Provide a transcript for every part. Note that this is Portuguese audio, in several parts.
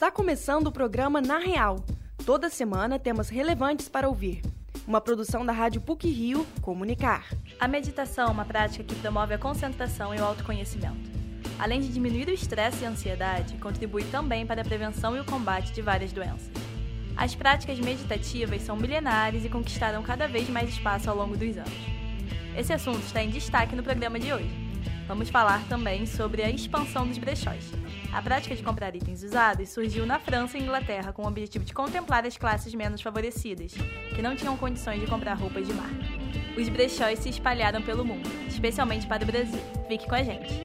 Está começando o programa Na Real. Toda semana temas relevantes para ouvir. Uma produção da Rádio PUC Rio Comunicar. A meditação é uma prática que promove a concentração e o autoconhecimento. Além de diminuir o estresse e a ansiedade, contribui também para a prevenção e o combate de várias doenças. As práticas meditativas são milenares e conquistaram cada vez mais espaço ao longo dos anos. Esse assunto está em destaque no programa de hoje. Vamos falar também sobre a expansão dos brechós. A prática de comprar itens usados surgiu na França e Inglaterra com o objetivo de contemplar as classes menos favorecidas, que não tinham condições de comprar roupas de marca. Os brechós se espalharam pelo mundo, especialmente para o Brasil. Fique com a gente!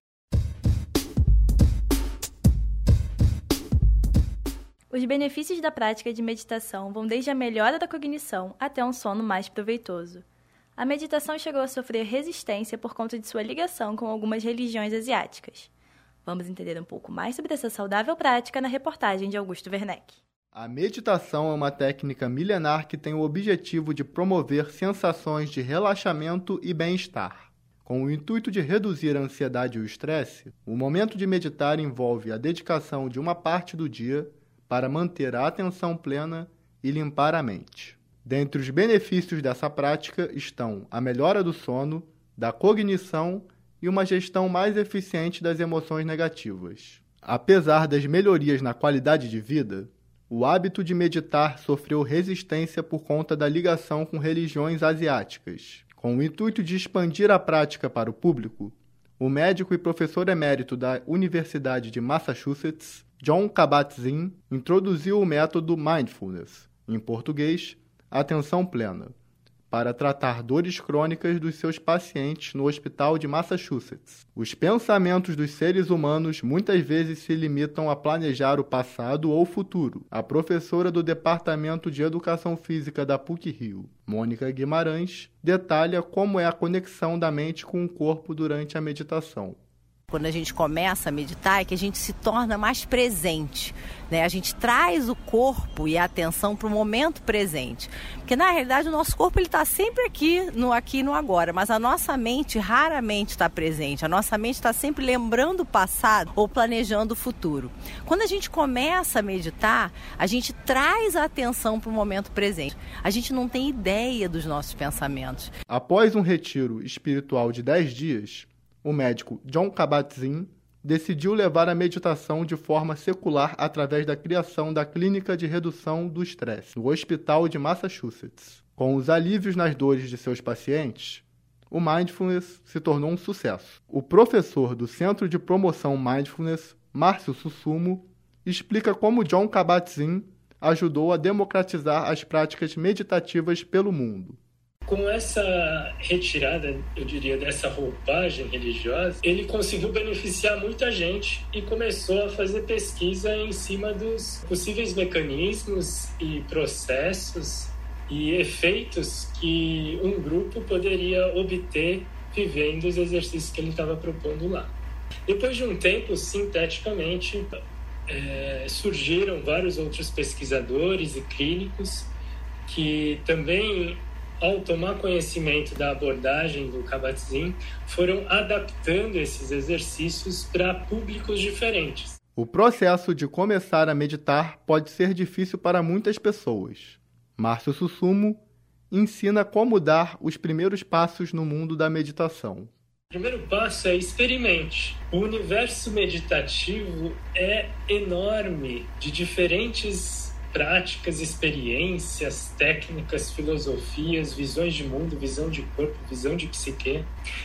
Os benefícios da prática de meditação vão desde a melhora da cognição até um sono mais proveitoso. A meditação chegou a sofrer resistência por conta de sua ligação com algumas religiões asiáticas. Vamos entender um pouco mais sobre essa saudável prática na reportagem de Augusto Werneck. A meditação é uma técnica milenar que tem o objetivo de promover sensações de relaxamento e bem-estar. Com o intuito de reduzir a ansiedade e o estresse, o momento de meditar envolve a dedicação de uma parte do dia para manter a atenção plena e limpar a mente. Dentre os benefícios dessa prática estão a melhora do sono, da cognição e uma gestão mais eficiente das emoções negativas. Apesar das melhorias na qualidade de vida, o hábito de meditar sofreu resistência por conta da ligação com religiões asiáticas. Com o intuito de expandir a prática para o público, o médico e professor emérito da Universidade de Massachusetts, John Kabat-Zinn, introduziu o método Mindfulness, em português, atenção plena, para tratar dores crônicas dos seus pacientes no hospital de Massachusetts. Os pensamentos dos seres humanos muitas vezes se limitam a planejar o passado ou o futuro. A professora do Departamento de Educação Física da PUC-Rio, Mônica Guimarães, detalha como é a conexão da mente com o corpo durante a meditação quando a gente começa a meditar é que a gente se torna mais presente. Né? A gente traz o corpo e a atenção para o momento presente. Porque na realidade o nosso corpo ele está sempre aqui, no aqui e no agora, mas a nossa mente raramente está presente. A nossa mente está sempre lembrando o passado ou planejando o futuro. Quando a gente começa a meditar, a gente traz a atenção para o momento presente. A gente não tem ideia dos nossos pensamentos. Após um retiro espiritual de 10 dias, o médico John Kabat-Zinn decidiu levar a meditação de forma secular através da criação da Clínica de Redução do Estresse, no Hospital de Massachusetts. Com os alívios nas dores de seus pacientes, o Mindfulness se tornou um sucesso. O professor do Centro de Promoção Mindfulness, Márcio Sussumo, explica como John Kabat-Zinn ajudou a democratizar as práticas meditativas pelo mundo com essa retirada, eu diria, dessa roupagem religiosa, ele conseguiu beneficiar muita gente e começou a fazer pesquisa em cima dos possíveis mecanismos e processos e efeitos que um grupo poderia obter vivendo os exercícios que ele estava propondo lá. Depois de um tempo, sinteticamente, é, surgiram vários outros pesquisadores e clínicos que também ao tomar conhecimento da abordagem do Kabat-Zinn, foram adaptando esses exercícios para públicos diferentes. O processo de começar a meditar pode ser difícil para muitas pessoas. Márcio Sussumo ensina como dar os primeiros passos no mundo da meditação. O primeiro passo é experimente. O universo meditativo é enorme, de diferentes práticas, experiências, técnicas, filosofias, visões de mundo, visão de corpo, visão de psique.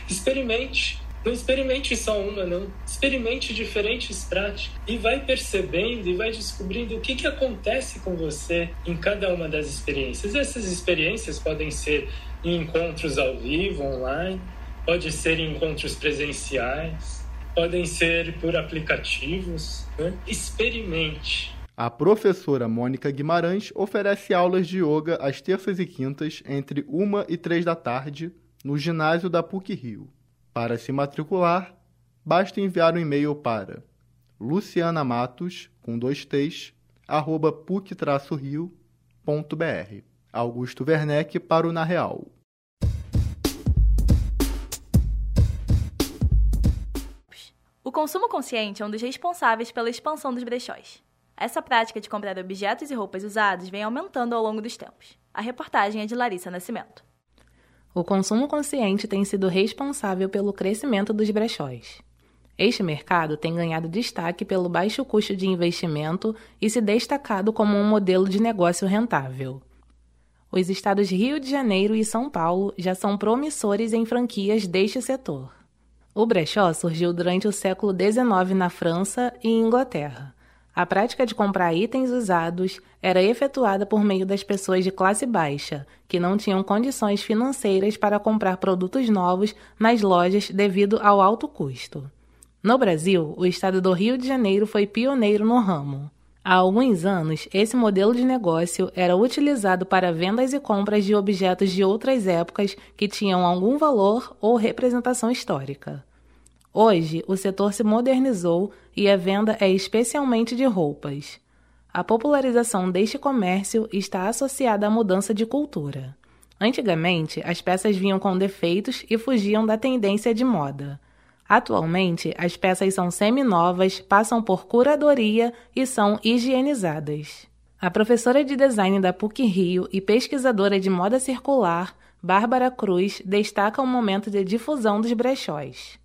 Experimente. Não experimente só uma, não. Experimente diferentes práticas e vai percebendo e vai descobrindo o que, que acontece com você em cada uma das experiências. Essas experiências podem ser em encontros ao vivo, online, pode ser em encontros presenciais, podem ser por aplicativos. Né? Experimente a professora Mônica Guimarães oferece aulas de yoga às terças e quintas, entre uma e três da tarde, no ginásio da PUC Rio. Para se matricular, basta enviar um e-mail para lucianamatos, com dois t's, arroba puc-rio.br. Augusto Werneck para o Na Real. O consumo consciente é um dos responsáveis pela expansão dos brechós. Essa prática de comprar objetos e roupas usados vem aumentando ao longo dos tempos. A reportagem é de Larissa Nascimento. O consumo consciente tem sido responsável pelo crescimento dos brechóis. Este mercado tem ganhado destaque pelo baixo custo de investimento e se destacado como um modelo de negócio rentável. Os estados Rio de Janeiro e São Paulo já são promissores em franquias deste setor. O brechó surgiu durante o século XIX na França e Inglaterra. A prática de comprar itens usados era efetuada por meio das pessoas de classe baixa, que não tinham condições financeiras para comprar produtos novos nas lojas devido ao alto custo. No Brasil, o estado do Rio de Janeiro foi pioneiro no ramo. Há alguns anos, esse modelo de negócio era utilizado para vendas e compras de objetos de outras épocas que tinham algum valor ou representação histórica. Hoje, o setor se modernizou e a venda é especialmente de roupas. A popularização deste comércio está associada à mudança de cultura. Antigamente, as peças vinham com defeitos e fugiam da tendência de moda. Atualmente, as peças são semi-novas, passam por curadoria e são higienizadas. A professora de design da PUC Rio e pesquisadora de moda circular, Bárbara Cruz, destaca o momento de difusão dos brechóis.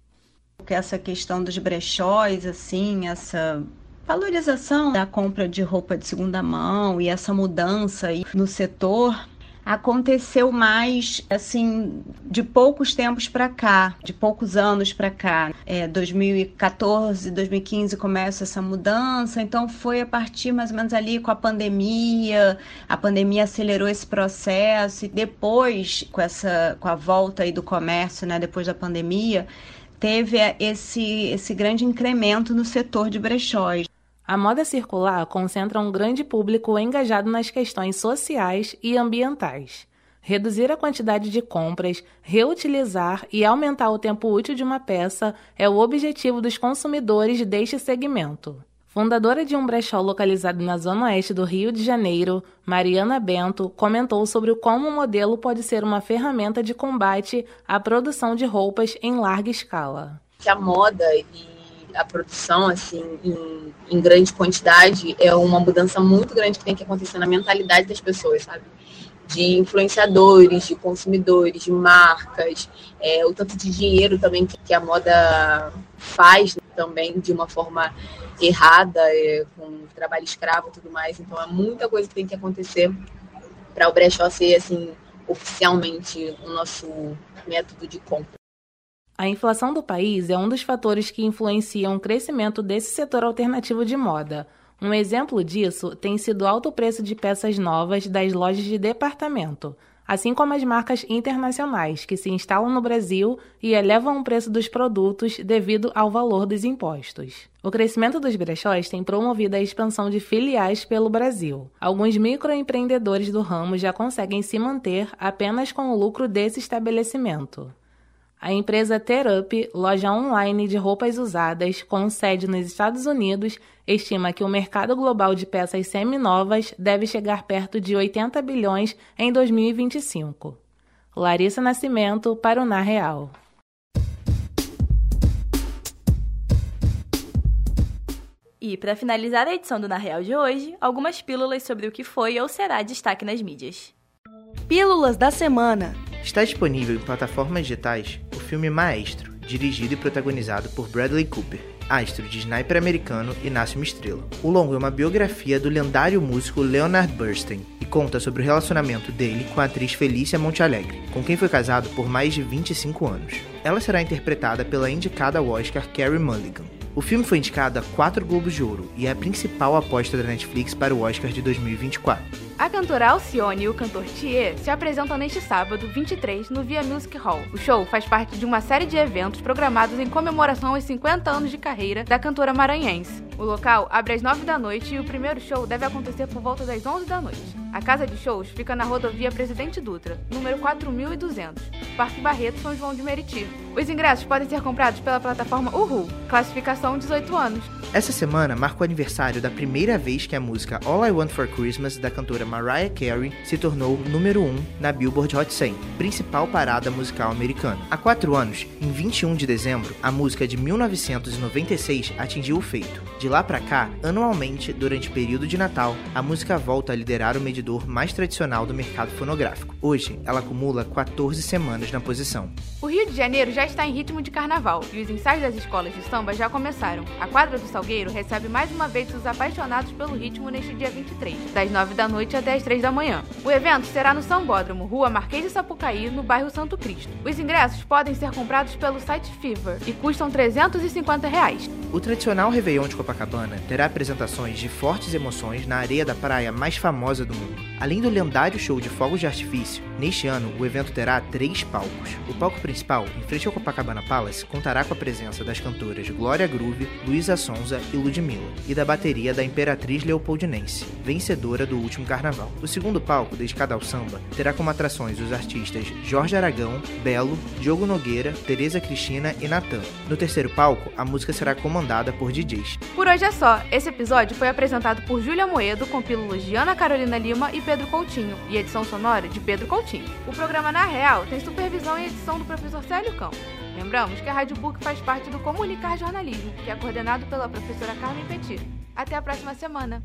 Essa questão dos brechóis, assim, essa valorização da compra de roupa de segunda mão e essa mudança no setor aconteceu mais assim de poucos tempos para cá, de poucos anos para cá. É, 2014, 2015 começa essa mudança, então foi a partir mais ou menos ali com a pandemia, a pandemia acelerou esse processo e depois com essa com a volta aí do comércio, né, depois da pandemia, teve esse esse grande incremento no setor de brechóis. A moda circular concentra um grande público engajado nas questões sociais e ambientais. Reduzir a quantidade de compras, reutilizar e aumentar o tempo útil de uma peça é o objetivo dos consumidores deste segmento. Fundadora de um brechó localizado na zona oeste do Rio de Janeiro, Mariana Bento comentou sobre como o modelo pode ser uma ferramenta de combate à produção de roupas em larga escala. Que a moda e a produção assim em, em, grande quantidade é uma mudança muito grande que tem que acontecer na mentalidade das pessoas, sabe? De influenciadores, de consumidores, de marcas, é, o tanto de dinheiro também que, que a moda faz também de uma forma errada, é, com trabalho escravo e tudo mais. Então é muita coisa que tem que acontecer para o brechó ser assim oficialmente o nosso método de compra. A inflação do país é um dos fatores que influenciam o crescimento desse setor alternativo de moda. Um exemplo disso tem sido o alto preço de peças novas das lojas de departamento, assim como as marcas internacionais que se instalam no Brasil e elevam o preço dos produtos devido ao valor dos impostos. O crescimento dos brechóis tem promovido a expansão de filiais pelo Brasil. Alguns microempreendedores do ramo já conseguem se manter apenas com o lucro desse estabelecimento. A empresa Terup, loja online de roupas usadas com sede nos Estados Unidos, estima que o mercado global de peças seminovas deve chegar perto de 80 bilhões em 2025. Larissa Nascimento para o Na Real. E, para finalizar a edição do Na Real de hoje, algumas pílulas sobre o que foi ou será destaque nas mídias. Pílulas da Semana Está disponível em plataformas digitais filme Maestro, dirigido e protagonizado por Bradley Cooper, astro de sniper americano e nasce uma estrela. O longo é uma biografia do lendário músico Leonard Bernstein e conta sobre o relacionamento dele com a atriz Felícia Montealegre, com quem foi casado por mais de 25 anos. Ela será interpretada pela indicada ao Oscar Carey Mulligan. O filme foi indicado a quatro Globos de Ouro e é a principal aposta da Netflix para o Oscar de 2024. A cantora Alcione e o cantor Thier se apresentam neste sábado, 23, no Via Music Hall. O show faz parte de uma série de eventos programados em comemoração aos 50 anos de carreira da cantora maranhense. O local abre às 9 da noite e o primeiro show deve acontecer por volta das 11 da noite. A casa de shows fica na rodovia Presidente Dutra, número 4200, Parque Barreto, São João de Meriti. Os ingressos podem ser comprados pela plataforma Uhu, classificação 18 anos. Essa semana marca o aniversário da primeira vez que a música All I Want for Christmas da cantora Mariah Carey se tornou número 1 na Billboard Hot 100, principal parada musical americana. Há quatro anos, em 21 de dezembro, a música de 1996 atingiu o feito. De lá para cá, anualmente, durante o período de Natal, a música volta a liderar o medidor mais tradicional do mercado fonográfico. Hoje, ela acumula 14 semanas na posição. O Rio de Janeiro já está em ritmo de carnaval e os ensaios das escolas de samba já começaram. A quadra do Salgueiro recebe mais uma vez os apaixonados pelo ritmo neste dia 23, das 9 da noite até as 3 da manhã. O evento será no Sambódromo, Rua Marquês de Sapucaí, no bairro Santo Cristo. Os ingressos podem ser comprados pelo site Fever e custam 350 reais. O tradicional Réveillon de Copacabana terá apresentações de fortes emoções na areia da praia mais famosa do mundo. Além do lendário show de fogos de artifício, neste ano o evento terá três palcos. O palco principal, em frente ao Copacabana Palace, contará com a presença das cantoras Glória Groove, Luísa Sonza e Ludmilla, e da bateria da Imperatriz Leopoldinense, vencedora do último carnaval. O segundo palco, dedicado ao samba, terá como atrações os artistas Jorge Aragão, Belo, Diogo Nogueira, Tereza Cristina e Natan. No terceiro palco, a música será comandada por DJs. Por hoje é só. Esse episódio foi apresentado por Júlia Moedo, com pílulas de Ana Carolina Lima e Pedro Coutinho, e edição sonora de Pedro Coutinho. O programa Na Real tem supervisão e edição do professor Célio Cão. Lembramos que a Rádio PUC faz parte do Comunicar Jornalismo, que é coordenado pela professora Carmen Petit. Até a próxima semana!